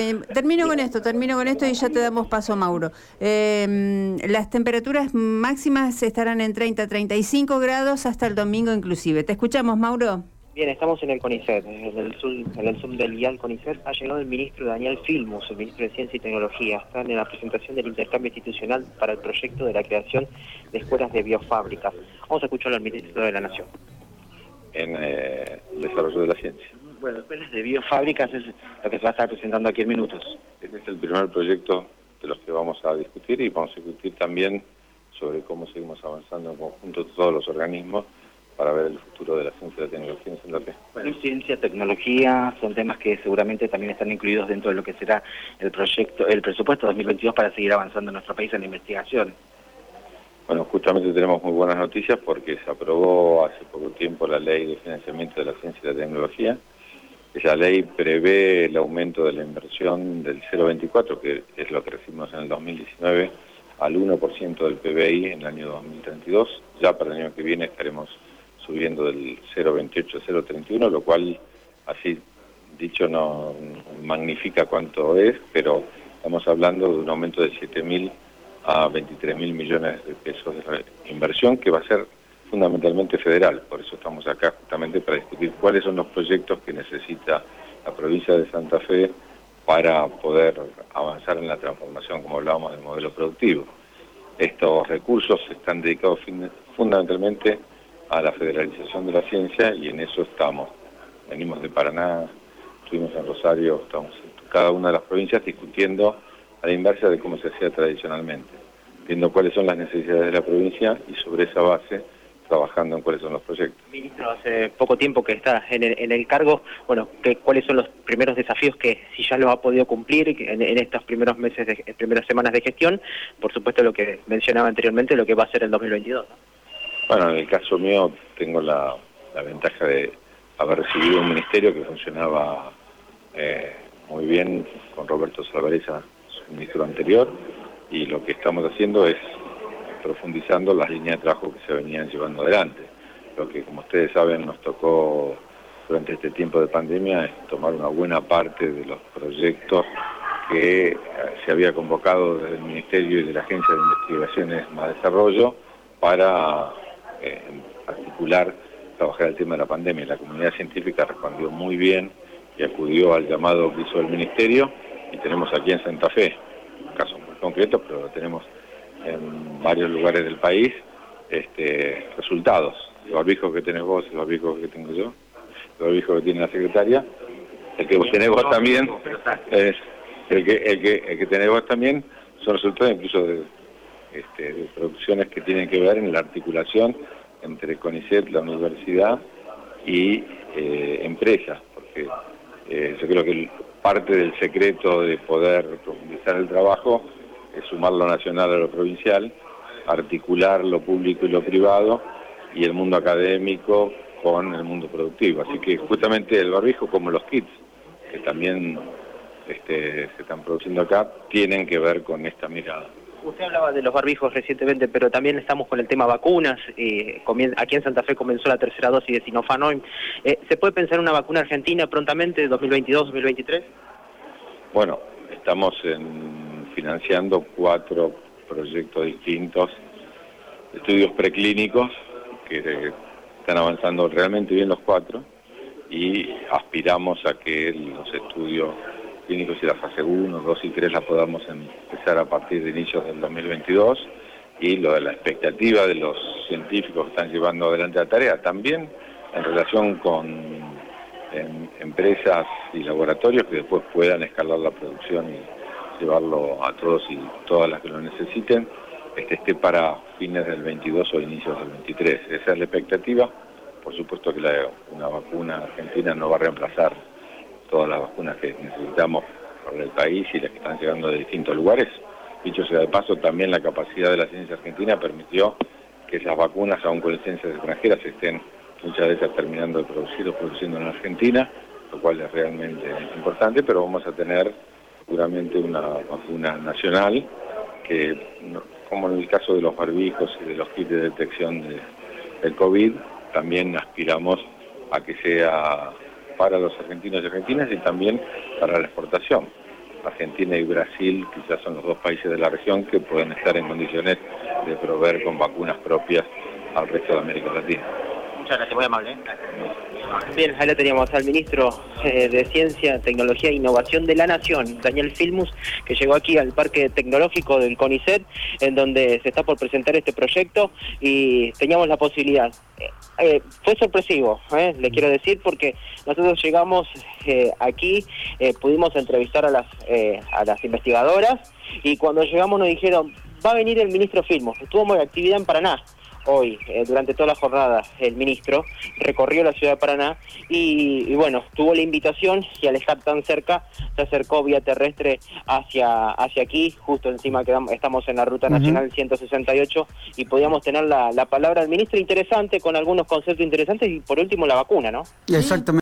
Eh, termino con esto, termino con esto y ya te damos paso, Mauro. Eh, las temperaturas máximas estarán en 30, 35 grados hasta el domingo inclusive. ¿Te escuchamos, Mauro? Bien, estamos en el CONICET, en el Zoom, en el Zoom del IAL CONICET. Ha llegado el ministro Daniel Filmus, el ministro de Ciencia y Tecnología. Están en la presentación del intercambio institucional para el proyecto de la creación de escuelas de biofábricas. Vamos a escucharlo al ministro de la Nación. En eh, el desarrollo de la ciencia. Bueno, escuelas de biofábricas es lo que se va a estar presentando aquí en minutos. Este es el primer proyecto de los que vamos a discutir y vamos a discutir también sobre cómo seguimos avanzando en conjunto todos los organismos para ver el futuro de la ciencia y la tecnología en Santa Fe. Bueno, ciencia, tecnología, son temas que seguramente también están incluidos dentro de lo que será el proyecto, el presupuesto 2022 para seguir avanzando en nuestro país en la investigación. Bueno, justamente tenemos muy buenas noticias porque se aprobó hace poco tiempo la ley de financiamiento de la ciencia y la tecnología, esa ley prevé el aumento de la inversión del 0,24, que es lo que recibimos en el 2019, al 1% del PBI en el año 2032. Ya para el año que viene estaremos subiendo del 0,28 a 0,31, lo cual, así dicho, no magnifica cuánto es, pero estamos hablando de un aumento de 7.000 a 23.000 millones de pesos de inversión que va a ser fundamentalmente federal, por eso estamos acá justamente para discutir cuáles son los proyectos que necesita la provincia de Santa Fe para poder avanzar en la transformación, como hablábamos, del modelo productivo. Estos recursos están dedicados fundamentalmente a la federalización de la ciencia y en eso estamos. Venimos de Paraná, estuvimos en Rosario, estamos en cada una de las provincias discutiendo a la inversa de cómo se hacía tradicionalmente, viendo cuáles son las necesidades de la provincia y sobre esa base trabajando en cuáles son los proyectos. Ministro, hace poco tiempo que está en el, cargo, bueno, que, ¿cuáles son los primeros desafíos que si ya lo ha podido cumplir en, estos primeros meses, de, primeras semanas de gestión? Por supuesto lo que mencionaba anteriormente, lo que va a ser el 2022. Bueno, en el caso mío tengo la, ventaja de haber recibido un ministerio que funcionaba eh, muy bien con Roberto Salvareza, su ministro anterior, y lo que estamos haciendo es profundizando las líneas de trabajo que se venían llevando adelante. Lo que, como ustedes saben, nos tocó durante este tiempo de pandemia es tomar una buena parte de los proyectos que eh, se había convocado desde el Ministerio y de la Agencia de Investigaciones más Desarrollo para eh, articular, trabajar el tema de la pandemia. La comunidad científica respondió muy bien y acudió al llamado que hizo el Ministerio y tenemos aquí en Santa Fe, un caso muy concreto, pero lo tenemos en varios lugares del país este, resultados. El barbijo que tenés vos, el barbijo que tengo yo, el barbijo que tiene la secretaria, el que vos tenés vos también, el, que, el, que, el que tenés vos también, son resultados incluso de, este, de producciones que tienen que ver en la articulación entre CONICET, la universidad y eh, empresas, porque eh, yo creo que parte del secreto de poder profundizar el trabajo sumar lo nacional a lo provincial, articular lo público y lo privado y el mundo académico con el mundo productivo. Así que justamente el barbijo como los kits, que también este, se están produciendo acá, tienen que ver con esta mirada. Usted hablaba de los barbijos recientemente, pero también estamos con el tema vacunas. Eh, aquí en Santa Fe comenzó la tercera dosis de Sinopharm. Eh, ¿Se puede pensar en una vacuna argentina prontamente, 2022-2023? Bueno, estamos en financiando cuatro proyectos distintos, estudios preclínicos, que están avanzando realmente bien los cuatro, y aspiramos a que los estudios clínicos y la fase 1, 2 y 3 la podamos empezar a partir de inicios del 2022 y lo de la expectativa de los científicos que están llevando adelante la tarea, también en relación con em, empresas y laboratorios que después puedan escalar la producción y llevarlo a todos y todas las que lo necesiten, este esté para fines del 22 o inicios del 23. Esa es la expectativa. Por supuesto que una vacuna argentina no va a reemplazar todas las vacunas que necesitamos para el país y las que están llegando de distintos lugares. Dicho sea de paso, también la capacidad de la ciencia argentina permitió que esas vacunas, aún con licencias extranjeras, estén muchas ellas terminando de producir o produciendo en Argentina, lo cual es realmente importante, pero vamos a tener seguramente una vacuna nacional que, como en el caso de los barbijos y de los kits de detección de, del COVID, también aspiramos a que sea para los argentinos y argentinas y también para la exportación. Argentina y Brasil quizás son los dos países de la región que pueden estar en condiciones de proveer con vacunas propias al resto de América Latina. ¿Eh? Bien, ahí lo teníamos al ministro eh, de Ciencia, Tecnología e Innovación de la Nación, Daniel Filmus, que llegó aquí al Parque Tecnológico del CONICET, en donde se está por presentar este proyecto y teníamos la posibilidad. Eh, fue sorpresivo, le quiero decir, porque nosotros llegamos aquí, pudimos entrevistar a las, a las investigadoras y cuando llegamos nos dijeron, va a venir el ministro Filmus, estuvo muy actividad en Paraná hoy, eh, durante toda la jornada, el ministro recorrió la ciudad de Paraná y, bueno, tuvo la invitación y al estar tan cerca se acercó vía terrestre hacia, hacia aquí, justo encima que estamos en la Ruta Nacional 168 y podíamos tener la, la palabra del ministro interesante con algunos conceptos interesantes y por último la vacuna, ¿no? Exactamente.